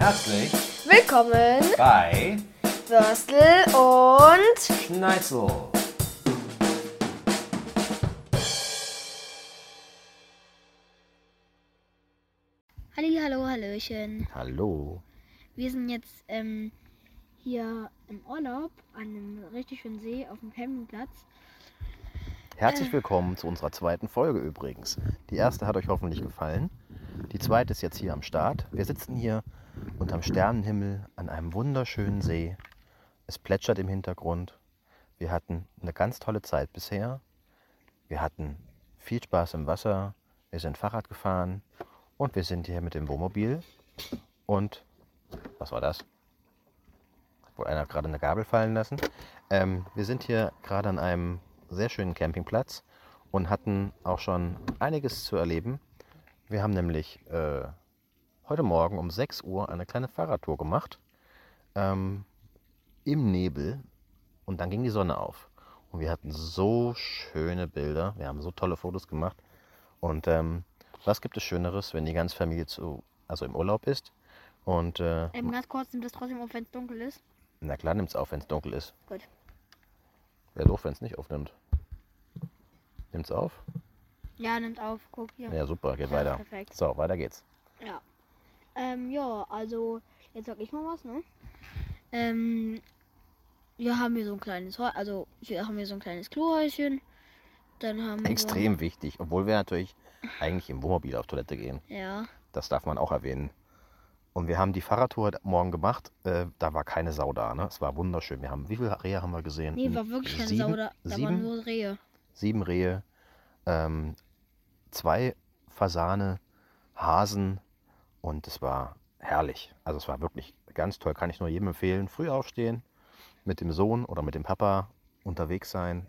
Herzlich Willkommen, bei Würstel und Schneitzel. Halli, hallo, hallöchen. Hallo. Wir sind jetzt ähm, hier im Urlaub an einem richtig schönen See auf dem Campingplatz. Herzlich willkommen zu unserer zweiten Folge übrigens. Die erste hat euch hoffentlich gefallen. Die zweite ist jetzt hier am Start. Wir sitzen hier unterm Sternenhimmel an einem wunderschönen See. Es plätschert im Hintergrund. Wir hatten eine ganz tolle Zeit bisher. Wir hatten viel Spaß im Wasser. Wir sind Fahrrad gefahren und wir sind hier mit dem Wohnmobil. Und was war das? Hat wohl einer gerade eine Gabel fallen lassen. Ähm, wir sind hier gerade an einem sehr schönen Campingplatz und hatten auch schon einiges zu erleben. Wir haben nämlich äh, heute Morgen um 6 Uhr eine kleine Fahrradtour gemacht. Ähm, Im Nebel. Und dann ging die Sonne auf. Und wir hatten so schöne Bilder. Wir haben so tolle Fotos gemacht. Und ähm, was gibt es Schöneres, wenn die ganze Familie zu, also im Urlaub ist? Und äh, Ähm, ganz kurz, nimmt das trotzdem auf, wenn es dunkel ist? na klar nimmt es auf, wenn es dunkel ist. Gut. Wäre doof, wenn es nicht aufnimmt. Nimmt es auf? Ja, nimmt auf. Guck hier. Ja, super, geht Ja, weiter. perfekt. So, weiter geht's. Ja. Ähm, ja, also, jetzt sag ich mal was, ne? Ähm, wir haben hier so ein kleines, also, hier haben wir so ein kleines Klohäuschen. Dann haben Extrem wichtig, obwohl wir natürlich eigentlich im Wohnmobil auf Toilette gehen. wir. Ja. Das darf man auch erwähnen. Und wir haben die Fahrradtour Morgen gemacht. Äh, da war keine Sau da. Ne? Es war wunderschön. Wir haben, wie viele Rehe haben wir gesehen? Nee, war wirklich keine sieben, Sau da. Da waren sieben, nur Rehe. sieben Rehe, ähm, zwei Fasane, Hasen und es war herrlich. Also es war wirklich ganz toll. Kann ich nur jedem empfehlen. Früh aufstehen, mit dem Sohn oder mit dem Papa unterwegs sein.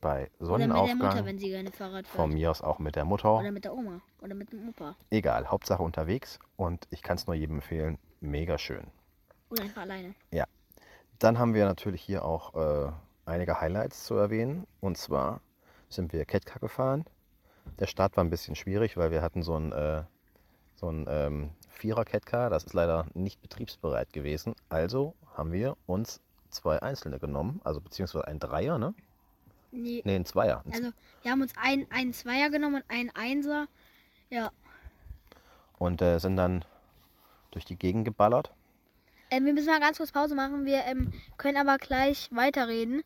Bei Oder mit der Sonnenaufgang. Mutter, wenn sie gerne Fahrrad fährt. Von mir aus auch mit der Mutter. Oder mit der Oma. Oder mit dem Opa. Egal, Hauptsache unterwegs und ich kann es nur jedem empfehlen. Mega schön. Oder einfach alleine. Dann haben wir natürlich hier auch äh, einige Highlights zu erwähnen. Und zwar sind wir Ketka gefahren. Der Start war ein bisschen schwierig, weil wir hatten so ein, äh, so ein ähm, Vierer Ketka. Das ist leider nicht betriebsbereit gewesen. Also haben wir uns zwei einzelne genommen, also beziehungsweise ein Dreier, ne? Nee. Ne, ein Zweier. Also, wir haben uns einen, einen Zweier genommen und einen Einser. Ja. Und äh, sind dann durch die Gegend geballert. Ähm, wir müssen mal ganz kurz Pause machen. Wir ähm, können aber gleich weiterreden.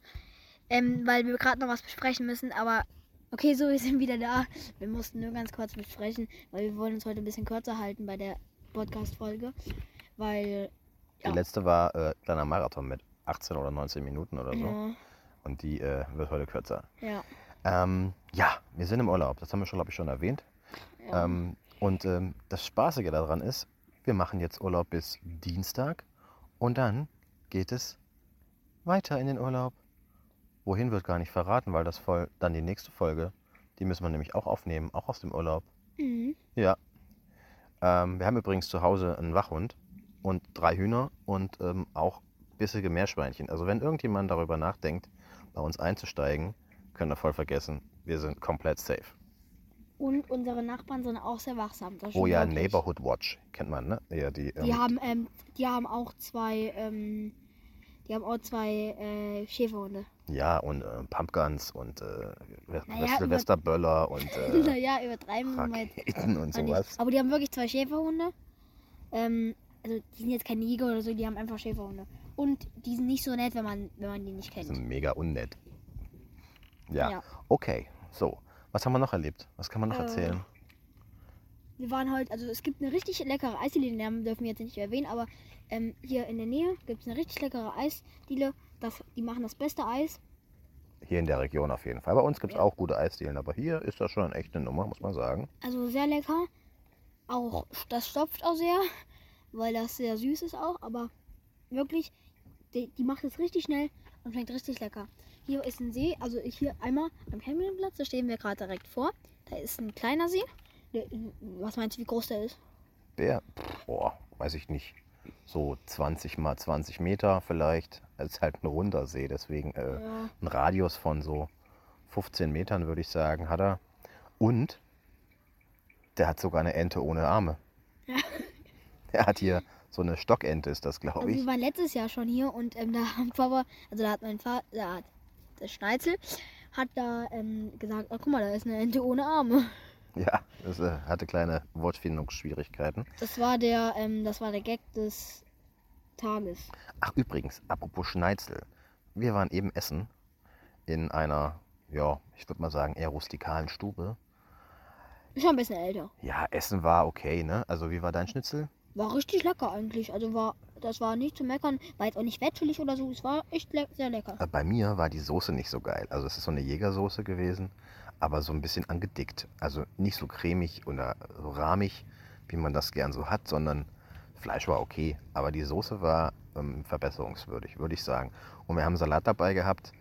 Ähm, weil wir gerade noch was besprechen müssen. Aber okay, so, wir sind wieder da. Wir mussten nur ganz kurz besprechen, weil wir wollen uns heute ein bisschen kürzer halten bei der Podcast-Folge. Weil. Die Ja. letzte war äh, kleiner Marathon mit 18 oder 19 Minuten oder so. Ja. Und die äh, wird heute kürzer. Ja. Ähm, ja, wir sind im Urlaub. Das haben wir schon, glaube ich, schon erwähnt. ja. Ähm, und ähm, das Spaßige daran ist, wir machen jetzt Urlaub bis Dienstag und dann geht es weiter in den Urlaub. Wohin wird gar nicht verraten, weil das voll dann die nächste Folge, die müssen wir nämlich auch aufnehmen, auch aus dem Urlaub. Mhm. Ja. Ähm, wir haben übrigens zu Hause einen Wachhund und drei Hühner und ähm, auch bissige Meerschweinchen. Also wenn irgendjemand darüber nachdenkt, bei uns einzusteigen, könnt ihr voll vergessen. Wir sind komplett safe. Und unsere Nachbarn sind auch sehr wachsam. Oh ja, wirklich. Neighborhood Watch kennt man, ne? Ja, die, Die ähm, haben, ähm, die haben auch zwei, ähm, die haben auch zwei äh, Schäferhunde. ja und äh, Pumpguns und äh, Naja, Silvesterböller und äh, naja, übertreiben wir mal jetzt Raketen und auch nicht. sowas. Aber die haben wirklich zwei Schäferhunde. Ähm, also die sind jetzt kein Jäger oder so, die haben einfach Schäferhunde. Und die sind nicht so nett, wenn man, wenn man die nicht Die kennt. sind mega unnett. Ja. Ja. okay. So, was haben wir noch erlebt? Was kann man noch Äh, erzählen? Wir waren heute, also es gibt eine richtig leckere Eisdiele, den Namen dürfen wir jetzt nicht erwähnen, aber ähm, hier in der Nähe gibt es eine richtig leckere Eisdiele. Das, die machen das beste Eis. Hier in der Region auf jeden Fall. Bei uns gibt es Ja. auch gute Eisdielen, aber hier ist das schon echt eine Nummer, muss man sagen. Also sehr lecker. Auch das stopft auch sehr, weil das sehr süß ist auch, aber wirklich, die, die macht es richtig schnell und schmeckt richtig lecker. Hier ist ein See, also hier einmal am Campingplatz, da stehen wir gerade direkt vor. Da ist ein kleiner See. Was meinst du, wie groß der ist? Der, boah, weiß ich nicht, so 20 mal 20 Meter vielleicht. Es ist halt ein runder See, deswegen äh, Ja. ein Radius von so 15 Metern, würde ich sagen, hat er. Und der hat sogar eine Ente ohne Arme. Ja. Er hat hier so eine Stockente ist das, Also glaube wir ich. waren letztes Jahr schon hier und ähm, da haben Papa, also da hat mein Vater, da hat der Schneizel, hat da ähm, gesagt, oh, guck mal, da ist eine Ente ohne Arme. Ja, das äh, hatte kleine Wortfindungsschwierigkeiten. Das war der, ähm, das war der Gag des Tages. Ach, übrigens, apropos Schneizel. Wir waren eben essen in einer, ja, ich würde mal sagen, eher rustikalen Stube. Schon ein bisschen älter. Ja, Essen war okay, ne? Also, wie war dein Schnitzel? War richtig lecker eigentlich. Also war, das war nicht zu meckern, war jetzt auch nicht fettschillig oder so. Es war echt le sehr lecker. Äh, Bei mir war die Soße nicht so geil. Also, es ist so eine Jägersoße gewesen, aber so ein bisschen angedickt. Also, nicht so cremig oder so rahmig, wie man das gern so hat, sondern Fleisch war okay. Aber die Soße war ähm, verbesserungswürdig, würde ich sagen. Und wir haben Salat dabei gehabt,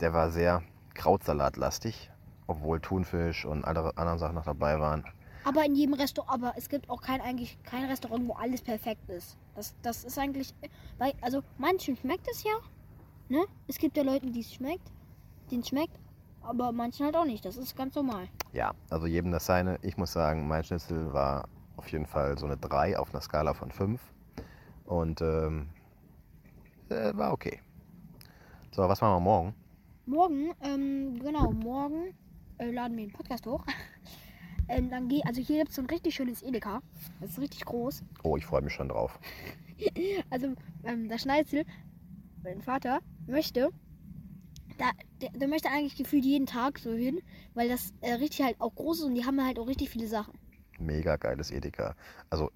der war sehr Krautsalatlastig, obwohl Thunfisch und andere anderen Sachen noch dabei waren. Aber in jedem Restaurant, aber es gibt auch kein eigentlich kein Restaurant, wo alles perfekt ist. Das, das ist eigentlich, weil, also manchen schmeckt es ja, ne? Es gibt ja Leuten, die es schmeckt, denen es schmeckt, aber manchen halt auch nicht. Das ist ganz normal. Ja, also jedem das seine. Ich muss sagen, mein Schnitzel war auf jeden Fall so eine 3 auf einer Skala von 5. Und ähm, äh, war okay. So, was machen wir morgen? Morgen, ähm, genau, morgen äh, laden wir den Podcast hoch. ähm, dann geht, also hier gibt es so ein richtig schönes Edeka. Das ist richtig groß. Oh, ich freue mich schon drauf. Also ähm, der Schneizel, mein Vater, möchte, da, der, der möchte eigentlich gefühlt jeden Tag so hin, weil das äh, richtig halt auch groß ist und die haben halt auch richtig viele Sachen. Mega geiles Edeka. Also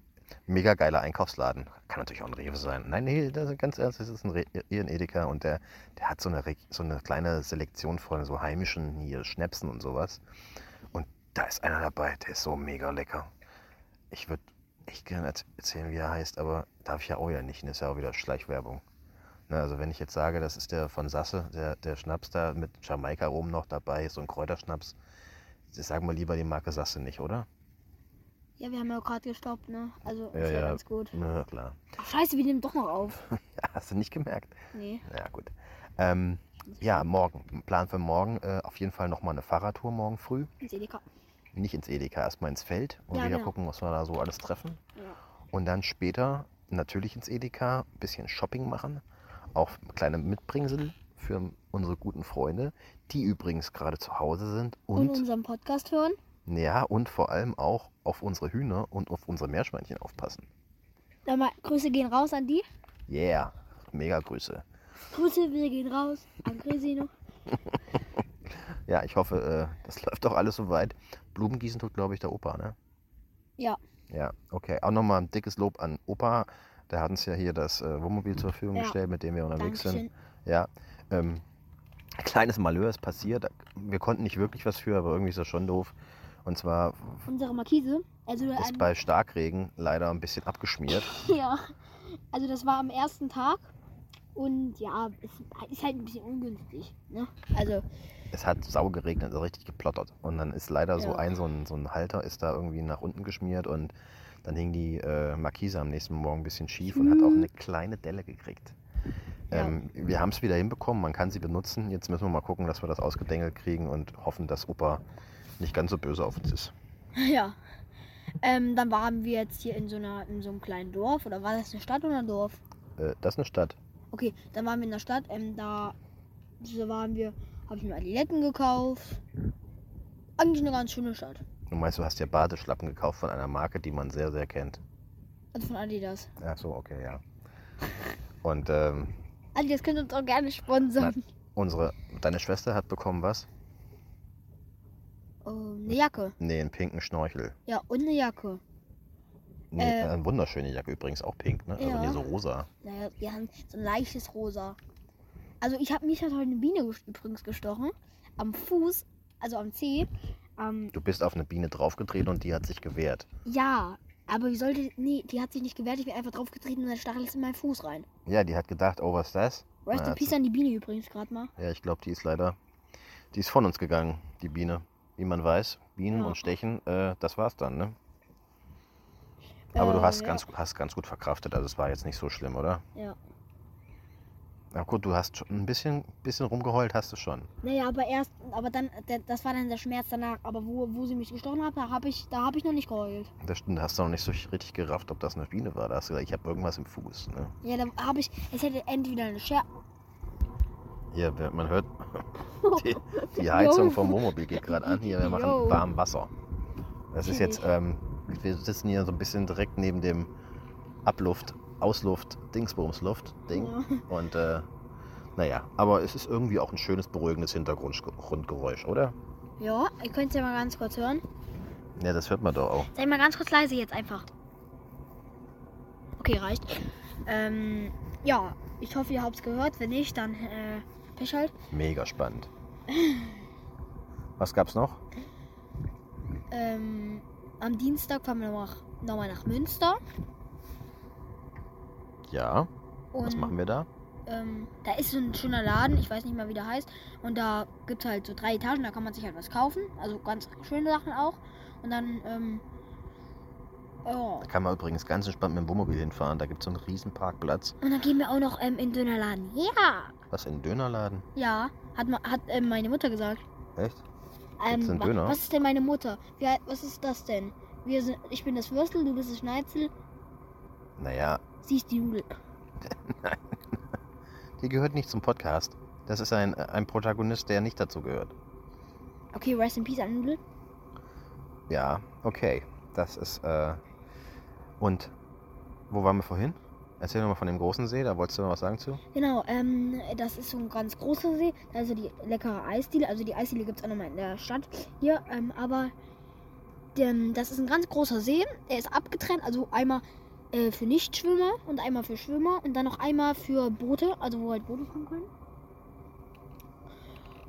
mega geiler Einkaufsladen. Kann natürlich auch ein Rewe sein. Nein, nee, das ist ganz ernst, das ist ein, Re ein Edeka und der, der hat so eine, so eine kleine Selektion von so heimischen hier Schnäpsen und sowas. Da ist einer dabei, der ist so mega lecker. Ich würde echt gerne erz- erzählen, wie er heißt, aber darf ich ja auch ja nicht. Das ist ja auch wieder Schleichwerbung. Ne, also wenn ich jetzt sage, das ist der von Sasse, der, der Schnaps da mit Jamaika oben noch dabei, so ein Kräuterschnaps, sagen wir lieber die Marke Sasse nicht, oder? Ja, wir haben ja auch gerade gestoppt, ne? Also Ja, ist ja, ja. ganz gut. Na klar. Ach, scheiße, wir nehmen doch noch auf. Ja, hast du nicht gemerkt? Nee. Ja, gut. Ähm, ja, morgen. Plan für morgen. Äh, auf jeden Fall nochmal eine Fahrradtour morgen früh. Ins Edeka. Nicht ins Edeka, erstmal ins Feld und Ja, wieder genau. gucken, was wir da so alles treffen. Ja. Und dann später natürlich ins Edeka, ein bisschen Shopping machen. Auch kleine Mitbringsel für unsere guten Freunde, die übrigens gerade zu Hause sind Und, und, unseren Podcast hören. ja, und vor allem auch auf unsere Hühner und auf unsere Meerschweinchen aufpassen. Dann mal Grüße gehen raus an die. Yeah, mega Grüße. Grüße, wir gehen raus an Grisino. Ja, ich hoffe, äh, das läuft doch alles soweit. Blumengießen tut, glaube ich, der Opa, ne? Ja. Ja, okay. Auch nochmal ein dickes Lob an Opa. Der hat uns ja hier das äh, Wohnmobil zur Verfügung Ja. gestellt, mit dem wir unterwegs Dankeschön. sind. Ja. Ähm, ein kleines Malheur ist passiert. Wir konnten nicht wirklich was für, aber irgendwie ist das schon doof. Und zwar Unsere Markise. Also ist bei Starkregen leider ein bisschen abgeschmiert. Ja, also das war am ersten Tag und ja, es ist halt ein bisschen ungünstig. Ne? Also, Es hat sau geregnet, also richtig geplottert. Und dann ist leider so Ja. ein, so ein, so ein Halter ist da irgendwie nach unten geschmiert und dann hing die äh, Markise am nächsten Morgen ein bisschen schief und hat auch eine kleine Delle gekriegt. Ja. Ähm, wir haben es wieder hinbekommen, man kann sie benutzen. Jetzt müssen wir mal gucken, dass wir das ausgedengelt kriegen und hoffen, dass Opa nicht ganz so böse auf uns ist. ja. Ähm, dann waren wir jetzt hier in so, einer, in so einem kleinen Dorf. Oder war das eine Stadt oder ein Dorf? Äh, das ist eine Stadt. Okay, dann waren wir in der Stadt. Ähm, da waren wir, habe ich mir Adiletten gekauft. Eigentlich eine ganz schöne Stadt. Du meinst, du hast dir Badeschlappen gekauft von einer Marke, die man sehr, sehr kennt. Also von Adidas. Ach so, okay, ja. Und ähm, Adidas könnt uns auch gerne sponsern. unsere, deine Schwester hat bekommen was? Oh, eine Jacke. Nee, einen pinken Schnorchel. Ja, und eine Jacke. Nee, Äh, eine wunderschöne Jacke übrigens, auch pink, ne? Also ja. nee, so rosa. Naja, wir haben so ein leichtes Rosa. Also ich habe mich hat heute eine Biene übrigens gestochen. Am Fuß, also am Zeh. Ähm, Du bist auf eine Biene draufgetreten und die hat sich gewehrt. ja, aber wie sollte. Nee, die hat sich nicht gewehrt. Ich bin einfach draufgetreten und dann stachelt es in meinen Fuß rein. Ja, die hat gedacht, oh, was ist das? Rest in Peace an die Biene übrigens gerade mal. Ja, ich glaube, die ist leider, die ist von uns gegangen, die Biene. Wie man weiß, Bienen Ja. und Stechen, äh, das war's dann, ne? Aber du Äh, hast, ja. ganz, hast ganz gut verkraftet, also es war jetzt nicht so schlimm, oder? Ja. Na gut, du hast schon ein bisschen, bisschen rumgeheult, hast du schon. Naja, aber erst, aber dann, das war dann der Schmerz danach. Aber wo, wo sie mich gestochen hat, da habe ich, da habe ich noch nicht geheult. Das stimmt, da hast du noch nicht so richtig gerafft, ob das eine Biene war. Da hast du gesagt, ich habe irgendwas im Fuß. Ne? Ja, da habe ich, es hätte entweder eine Scher wer- man hört, die, die Heizung vom Wohnmobil geht gerade an. Hier, wir machen warm Wasser. Das ist jetzt, ähm, wir sitzen hier so ein bisschen direkt neben dem Abluft, Ausluft, Dingsbumsluft, Ding. Und äh, naja, aber es ist irgendwie auch ein schönes, beruhigendes Hintergrundgeräusch, oder? Ja, ihr könnt es ja mal ganz kurz hören. Ja, das hört man doch auch. Sei mal ganz kurz leise jetzt einfach. Okay, reicht. Ähm, ja, ich hoffe, ihr habt es gehört. Wenn nicht, dann äh, Pech halt. Mega spannend. Was gab's noch? Ähm, am Dienstag fahren wir noch, noch mal nach Münster. Ja. Und, Was machen wir da? Ähm, da ist so ein schöner Laden, ich weiß nicht mal, wie der heißt. Und da gibt es halt so drei Etagen, da kann man sich halt was kaufen. Also ganz schöne Sachen auch. Und dann, ähm, ja. Da kann man übrigens ganz entspannt mit dem Wohnmobil hinfahren. Da gibt es so einen riesen Parkplatz. Und dann gehen wir auch noch ähm, in den Dönerladen. Ja! Was, in den Dönerladen? Ja, hat, ma- hat ähm, meine Mutter gesagt. Echt? Ähm, wa- Döner? Was ist denn meine Mutter? Wie, was ist das denn? Wir sind, ich bin das Würstel, du bist das Schneizel, Naja, sie ist die Nudel. die gehört nicht zum Podcast. Das ist ein, ein Protagonist, der nicht dazu gehört. Okay, rest in peace an Nudel. Ja, okay. Das ist, äh. Und wo waren wir vorhin? Erzähl doch mal von dem großen See, da wolltest du noch was sagen zu? Genau, ähm, das ist so ein ganz großer See. Ja die leckere Eisdiele. Also die Eisdiele gibt es auch nochmal in der Stadt hier. Ähm, aber ähm, das ist ein ganz großer See. Der ist abgetrennt. Also einmal äh, für Nichtschwimmer und einmal für Schwimmer. Und dann noch einmal für Boote. Also wo halt Boote fahren können.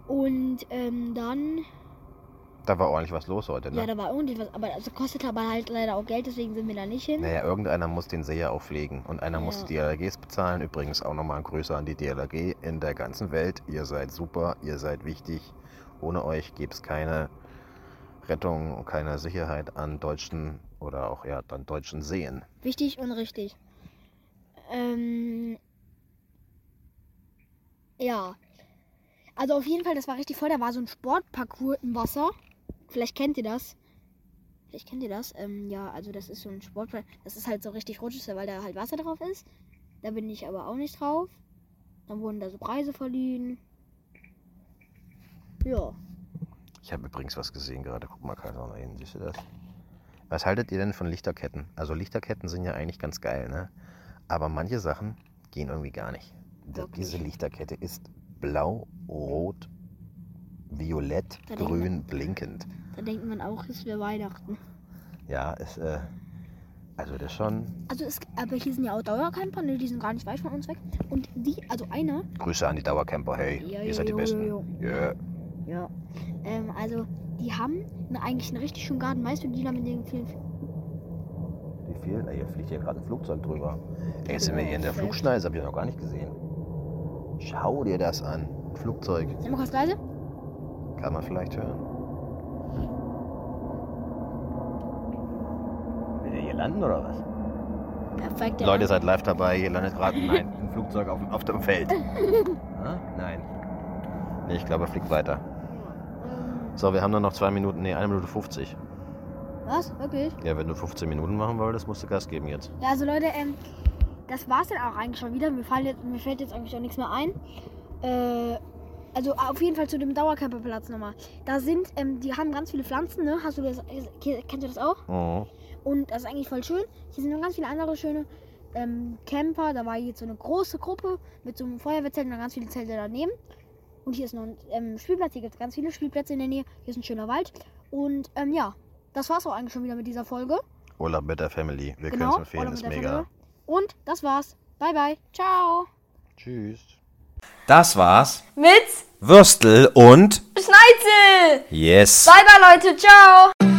Und ähm, dann, Da war ordentlich was los heute, ne? ja, da war irgendwie was. Aber das kostet aber halt leider auch Geld. Deswegen sind wir da nicht hin. Naja, irgendeiner muss den See ja auch pflegen und einer muss Ja. die DLRGs bezahlen. Übrigens auch nochmal ein Grüße an die DLRG in der ganzen Welt. Ihr seid super, ihr seid wichtig. Ohne euch gäbe es keine Rettung und keine Sicherheit an deutschen oder auch ja, dann deutschen Seen. Wichtig und richtig. Ähm, ja. Also auf jeden Fall, das war richtig voll. Da war so ein Sportparcours im Wasser. Vielleicht kennt ihr das. Vielleicht kennt ihr das. Ähm, ja, also das ist so ein Sportparcours. Das ist halt so richtig rutschig, weil da halt Wasser drauf ist. Da bin ich aber auch nicht drauf. Dann wurden da so Preise verliehen. Ja. Ich habe übrigens was gesehen gerade. Guck mal, kann mal hin. Siehst du das? Was haltet ihr denn von Lichterketten? Also Lichterketten sind ja eigentlich ganz geil, ne? Aber manche Sachen gehen irgendwie gar nicht. Wirklich? Diese Lichterkette ist blau, rot, violett, Da grün, blinkend. Da denkt man auch, es wäre Weihnachten. Ja, ist, äh, also das schon. Also es, aber hier sind ja auch Dauercamper, ne? Die sind gar nicht weit von uns weg. Und die, also einer, Grüße an die Dauercamper, hey, Ja, ihr seid die jo, Besten. Ja. Ja. Ähm, also, die haben ne, eigentlich einen richtig schönen Garten. Weißt du, die da mit den vielen. Wie viel? Ey, hier fliegt hier gerade ein Flugzeug drüber. Ey, jetzt sind wir hier in der. Flugschneise, hab ich noch gar nicht gesehen. Schau dir das an. Ein Flugzeug. Sag mal kurz leise. Kann man vielleicht hören. Will der hier landen oder was? Perfekt. ja. Leute, seid live dabei. Hier landet gerade ein, ein Flugzeug auf, auf dem Feld. Ah, Nein. Nee, ich glaube, er fliegt weiter. So, wir haben nur noch zwei Minuten, nee, eine Minute 50. was? Wirklich? Ja, wenn du 15 Minuten machen wolltest, musst du Gas geben jetzt. Ja, also Leute, ähm, das war's dann auch eigentlich schon wieder. Mir, fallen jetzt, mir fällt jetzt eigentlich auch nichts mehr ein. Äh, also auf jeden Fall zu dem Dauercamperplatz nochmal. Da sind, ähm, die haben ganz viele Pflanzen, ne? Hast du das, kennst du das auch? Mhm. Und das ist eigentlich voll schön. Hier sind noch ganz viele andere schöne ähm, Camper. Da war jetzt so eine große Gruppe mit so einem Feuerwehrzelt und ganz viele Zelte daneben. Und hier ist noch ein ähm, Spielplatz. Hier gibt es ganz viele Spielplätze in der Nähe. Hier ist ein schöner Wald. Und ähm, ja, das war's auch eigentlich schon wieder mit dieser Folge. Urlaub mit der Family. Wir können genau. es empfehlen, ist mega. Familie. Und das war's. Bye, bye. Ciao. Tschüss. Das war's. Mit Würstel und Schneizel. Yes. Bye, bye, Leute. Ciao.